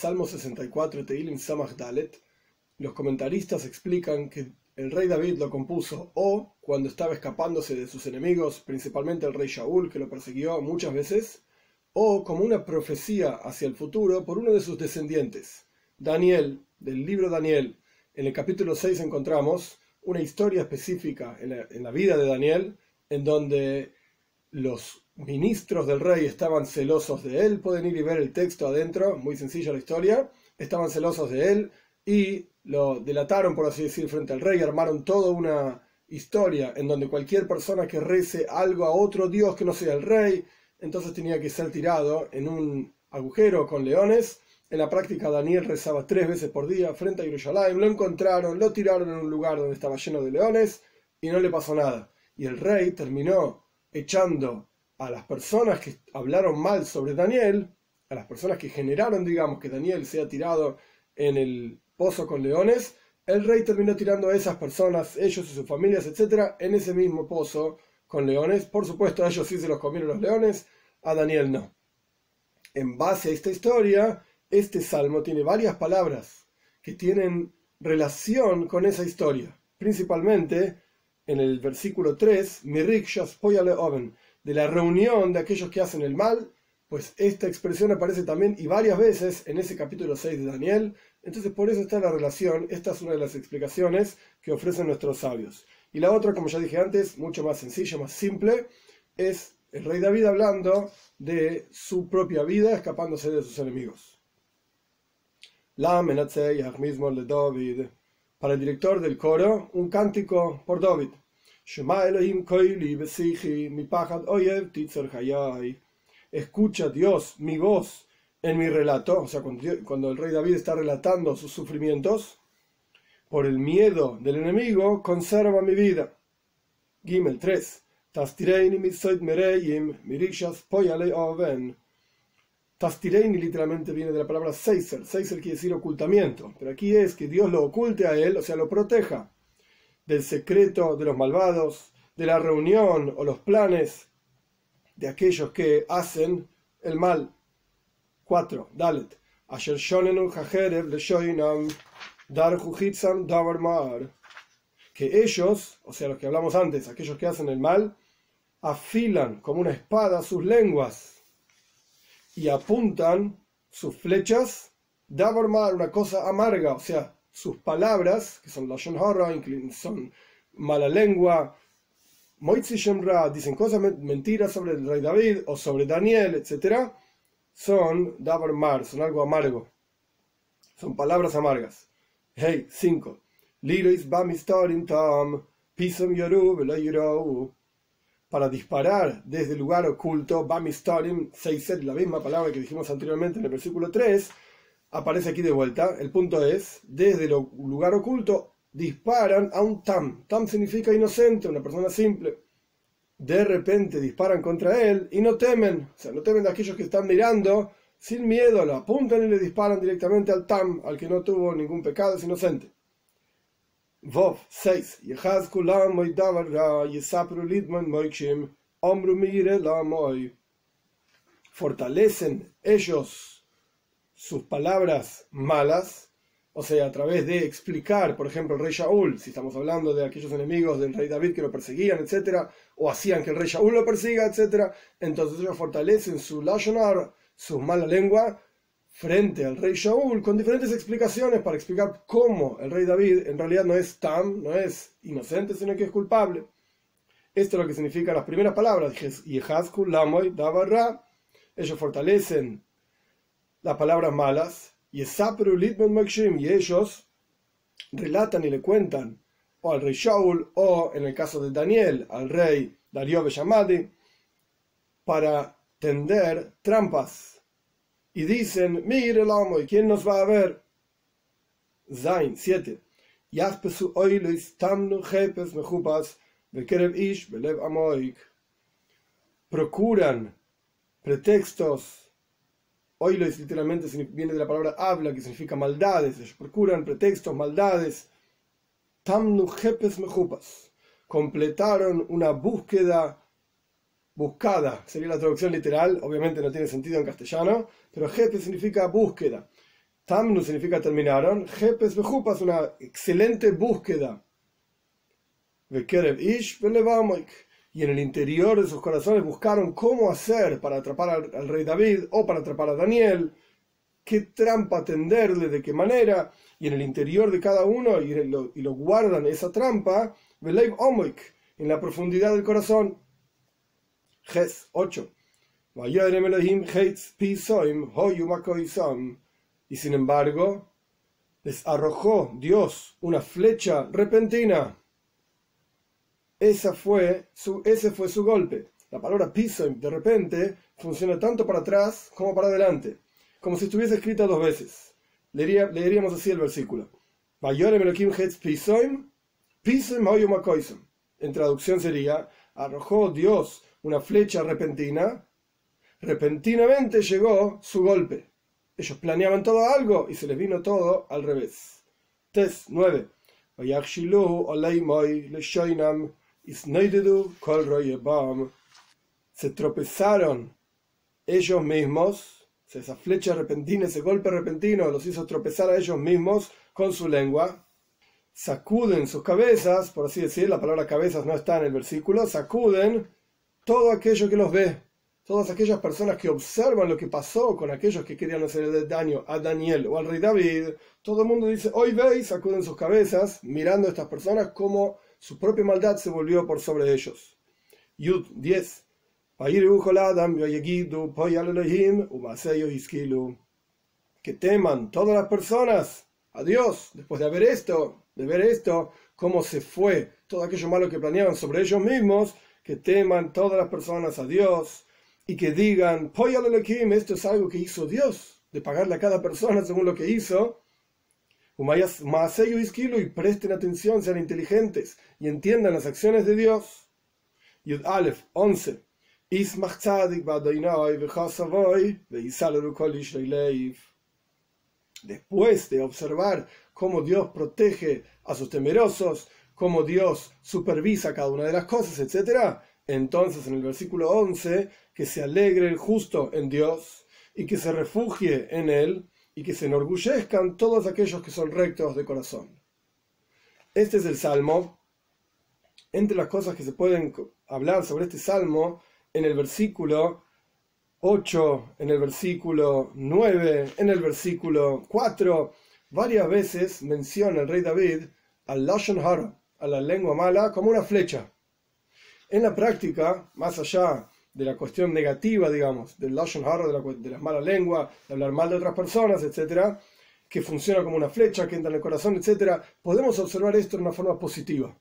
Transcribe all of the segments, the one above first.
Salmo 64, Teilim Samach Dalet, los comentaristas explican que el rey David lo compuso o cuando estaba escapándose de sus enemigos, principalmente el rey Shaul, que lo persiguió muchas veces, o como una profecía hacia el futuro por uno de sus descendientes. Daniel, del libro Daniel, en el capítulo 6 encontramos una historia específica en la, en la vida de Daniel, en donde los ministros del rey estaban celosos de él, pueden ir y ver el texto adentro, muy sencilla la historia, estaban celosos de él y lo delataron, por así decir, frente al rey, armaron toda una historia en donde cualquier persona que rece algo a otro dios que no sea el rey, entonces tenía que ser tirado en un agujero con leones. En la práctica Daniel rezaba tres veces por día frente a Jerusalén, lo encontraron, lo tiraron en un lugar donde estaba lleno de leones y no le pasó nada. Y el rey terminó echando a las personas que hablaron mal sobre Daniel, a las personas que generaron, digamos, que Daniel sea tirado en el pozo con leones, el rey terminó tirando a esas personas, ellos y sus familias, etcétera, en ese mismo pozo con leones. Por supuesto, a ellos sí se los comieron los leones, a Daniel no. En base a esta historia, este salmo tiene varias palabras que tienen relación con esa historia. Principalmente en el versículo 3, oven, de la reunión de aquellos que hacen el mal, pues esta expresión aparece también y varias veces en ese capítulo 6 de Daniel. Entonces por eso está la relación, esta es una de las explicaciones que ofrecen nuestros sabios. Y la otra, como ya dije antes, mucho más sencilla, más simple, es el rey David hablando de su propia vida escapándose de sus enemigos. La David. Para el director del coro, un cántico por David. Escucha Dios mi voz en mi relato, o sea, cuando, el rey David está relatando sus sufrimientos, por el miedo del enemigo, conserva mi vida. Gimel 3. Tastireini literalmente viene de la palabra seiser. Seiser quiere decir ocultamiento. Pero aquí es que Dios lo oculte a él, o sea, lo proteja del secreto de los malvados, de la reunión o los planes de aquellos que hacen el mal. 4. Dalet. Asher Que ellos, o sea, los que hablamos antes, aquellos que hacen el mal, afilan como una espada sus lenguas y apuntan sus flechas, Davarmar, una cosa amarga, o sea, sus palabras, que son Lashon Hara, son mala lengua, Moitzi Shemra, dicen cosas mentiras sobre el rey David o sobre Daniel, etc., son Davar son algo amargo. Son palabras amargas. Hey, 5. Lirois Bamistarin Tam, Pisum Yoru, Para disparar desde el lugar oculto, Bamistarim, 6 la misma palabra que dijimos anteriormente en el versículo 3, aparece aquí de vuelta. El punto es, desde el lugar oculto disparan a un tam. Tam significa inocente, una persona simple. De repente disparan contra él y no temen, o sea, no temen de aquellos que están mirando, sin miedo, lo apuntan y le disparan directamente al tam, al que no tuvo ningún pecado, es inocente. Vov 6. Fortalecen ellos sus palabras malas, o sea, a través de explicar, por ejemplo, el rey Shaul, si estamos hablando de aquellos enemigos del rey David que lo perseguían, etcétera, o hacían que el rey Shaul lo persiga, etcétera, entonces ellos fortalecen su Lashonar, su mala lengua, frente al rey Shaul, con diferentes explicaciones para explicar cómo el rey David en realidad no es tan, no es inocente, sino que es culpable. Esto es lo que significan las primeras palabras, ellos fortalecen las palabras malas, y ellos relatan y le cuentan o al rey Shaul o en el caso de Daniel al rey Darío Bellamadi para tender trampas. Y dicen mire el amo y quién nos va a ver Zain 7 procuran pretextos Oilois literalmente viene de la palabra habla, que significa maldades. Ellos procuran pretextos, maldades. Tamnu jepes mejupas. Completaron una búsqueda buscada. Sería la traducción literal. Obviamente no tiene sentido en castellano. Pero jepe significa búsqueda. Tamnu significa terminaron. Jepes Bejupas, una excelente búsqueda. Ish y en el interior de sus corazones buscaron cómo hacer para atrapar al, rey David o para atrapar a Daniel, qué trampa tenderle, de qué manera, y en el interior de cada uno, y lo, y lo guardan esa trampa, en la profundidad del corazón. Ges 8. Y sin embargo, les arrojó Dios una flecha repentina. Esa fue su, ese fue su golpe. La palabra piso de repente funciona tanto para atrás como para adelante, como si estuviese escrita dos veces. leeríamos así el versículo. En traducción sería, arrojó Dios una flecha repentina, repentinamente llegó su golpe. Ellos planeaban todo algo y se les vino todo al revés. Test 9. Se tropezaron ellos mismos, esa flecha repentina, ese golpe repentino los hizo tropezar a ellos mismos con su lengua. Sacuden sus cabezas, por así decir, la palabra cabezas no está en el versículo, sacuden todo aquello que los ve todas aquellas personas que observan lo que pasó con aquellos que querían hacer daño a Daniel o al rey David, todo el mundo dice, hoy veis, sacuden sus cabezas, mirando a estas personas como su propia maldad se volvió por sobre ellos. Yud 10. Que teman todas las personas a Dios, después de ver esto, de ver esto, cómo se fue todo aquello malo que planeaban sobre ellos mismos, que teman todas las personas a Dios y que digan, esto es algo que hizo Dios, de pagarle a cada persona según lo que hizo, y presten atención, sean inteligentes y entiendan las acciones de Dios. Yud Aleph 11. Después de observar cómo Dios protege a sus temerosos, cómo Dios supervisa cada una de las cosas, etc., entonces en el versículo 11 que se alegre el justo en Dios y que se refugie en Él y que se enorgullezcan todos aquellos que son rectos de corazón. Este es el salmo. Entre las cosas que se pueden hablar sobre este salmo, en el versículo 8, en el versículo 9, en el versículo 4, varias veces menciona el rey David al Lashon Hara, a la lengua mala, como una flecha. En la práctica, más allá de la cuestión negativa, digamos, del Lashon Hara, de la, de mala lengua, de hablar mal de otras personas, etcétera, que funciona como una flecha que entra en el corazón, etcétera, podemos observar esto de una forma positiva.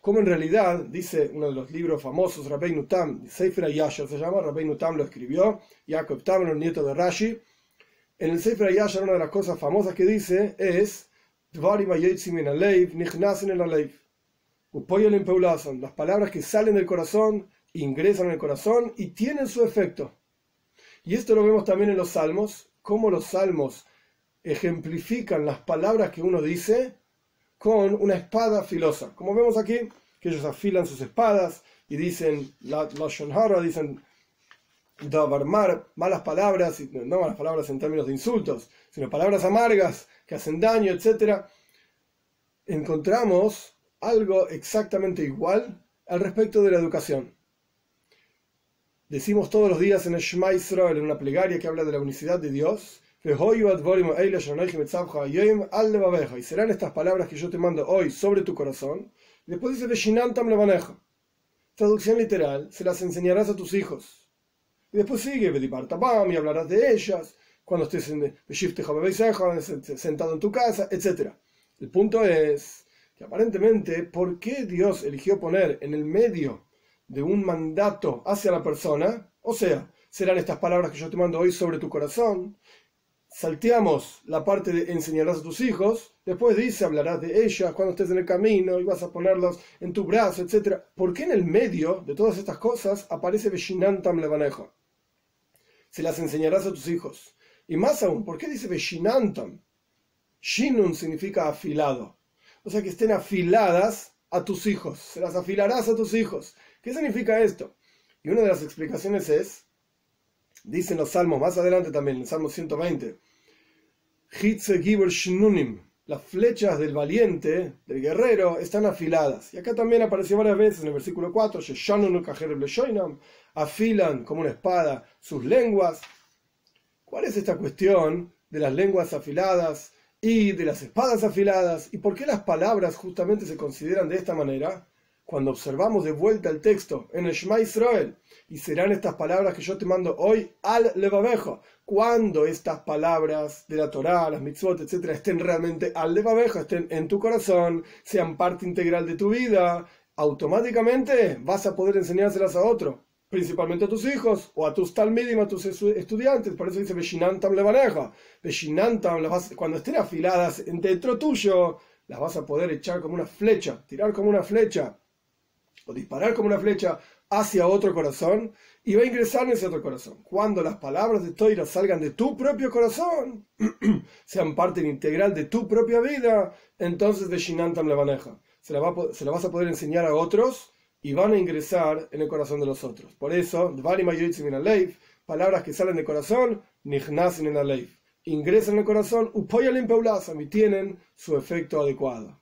Como en realidad, dice uno de los libros famosos, Rabbeinu Tam, Sefer Ayashar se llama, Rabbeinu Tam lo escribió, Jacob Tam, el nieto de Rashi. En el Sefer Ayashar, una de las cosas famosas que dice es, las palabras que salen del corazón ingresan en el corazón y tienen su efecto. Y esto lo vemos también en los salmos, cómo los salmos ejemplifican las palabras que uno dice con una espada filosa. Como vemos aquí, que ellos afilan sus espadas y dicen, la, la dicen malas palabras, no malas palabras en términos de insultos, sino palabras amargas que hacen daño, etc. Encontramos algo exactamente igual al respecto de la educación. Decimos todos los días en el Shema Israel, en una plegaria que habla de la unicidad de Dios, y serán estas palabras que yo te mando hoy sobre tu corazón. Después dice, Veshinantam levaneja. Traducción literal, se las enseñarás a tus hijos. Y después sigue, y hablarás de ellas cuando estés en sentado en tu casa, etc. El punto es que aparentemente, ¿por qué Dios eligió poner en el medio de un mandato hacia la persona, o sea, serán estas palabras que yo te mando hoy sobre tu corazón. Salteamos la parte de enseñarás a tus hijos, después dice hablarás de ellas cuando estés en el camino y vas a ponerlos en tu brazo, etc. ¿Por qué en el medio de todas estas cosas aparece Veshinantam Levanejo? Se las enseñarás a tus hijos. Y más aún, ¿por qué dice Veshinantam? Shinun significa afilado. O sea que estén afiladas a tus hijos. Se las afilarás a tus hijos. ¿Qué significa esto? Y una de las explicaciones es, dicen los salmos más adelante también, en el Salmo 120, Hitze Gibor Shnunim, las flechas del valiente, del guerrero, están afiladas. Y acá también apareció varias veces en el versículo 4, afilan como una espada sus lenguas. ¿Cuál es esta cuestión de las lenguas afiladas y de las espadas afiladas? ¿Y por qué las palabras justamente se consideran de esta manera? Cuando observamos de vuelta el texto en el Shema Israel, y serán estas palabras que yo te mando hoy al levabejo, cuando estas palabras de la Torá, las mitzvot, etcétera, estén realmente al levabejo, estén en tu corazón, sean parte integral de tu vida, automáticamente vas a poder enseñárselas a otro principalmente a tus hijos o a tus talmidim, a tus estudiantes. Por eso dice Veshinantam levaneja. Veshinantam, cuando estén afiladas dentro tuyo, las vas a poder echar como una flecha, tirar como una flecha o disparar como una flecha hacia otro corazón y va a ingresar en ese otro corazón. Cuando las palabras de Toira salgan de tu propio corazón, sean parte integral de tu propia vida, entonces de Shinantam levaneja. Se la, se la vas a poder enseñar a otros y van a ingresar en el corazón de los otros. Por eso, palabras que salen del corazón, ingresan en el corazón, y tienen su efecto adecuado.